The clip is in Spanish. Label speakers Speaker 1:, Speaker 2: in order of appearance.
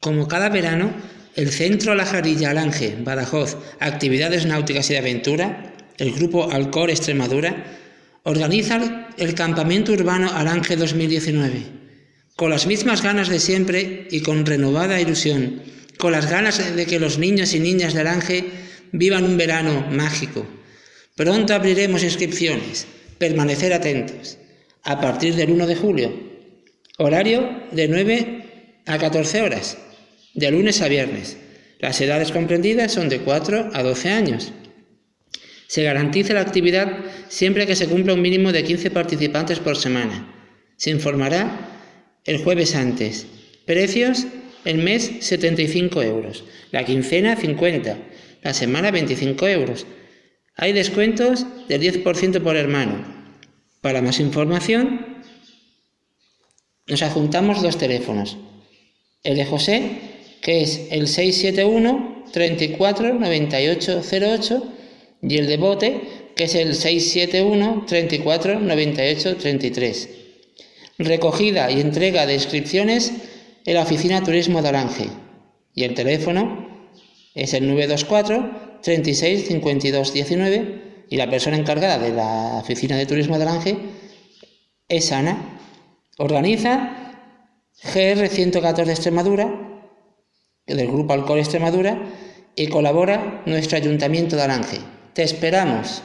Speaker 1: Como cada verano, el Centro La Jarilla Alange, Badajoz, Actividades Náuticas y de Aventura, el Grupo Alcor Extremadura, organiza el Campamento Urbano Alange 2019, con las mismas ganas de siempre y con renovada ilusión, con las ganas de que los niños y niñas de Alange vivan un verano mágico. Pronto abriremos inscripciones, permanecer atentos. A partir del 1 de julio, horario de 9 a 14 horas de lunes a viernes. Las edades comprendidas son de 4 a 12 años. Se garantiza la actividad siempre que se cumpla un mínimo de 15 participantes por semana. Se informará el jueves antes. Precios, el mes 75 euros, la quincena 50, la semana 25 euros. Hay descuentos del 10% por hermano. Para más información, nos adjuntamos dos teléfonos. El de José que es el 671 34 98 08 y el de bote, que es el 671 34 98 33. Recogida y entrega de inscripciones en la Oficina Turismo de Orange y el teléfono es el 924 36 52 19 y la persona encargada de la Oficina de Turismo de Orange es Ana. Organiza GR 114 Extremadura del Grupo Alcohol Extremadura y colabora nuestro Ayuntamiento de Alange. Te esperamos.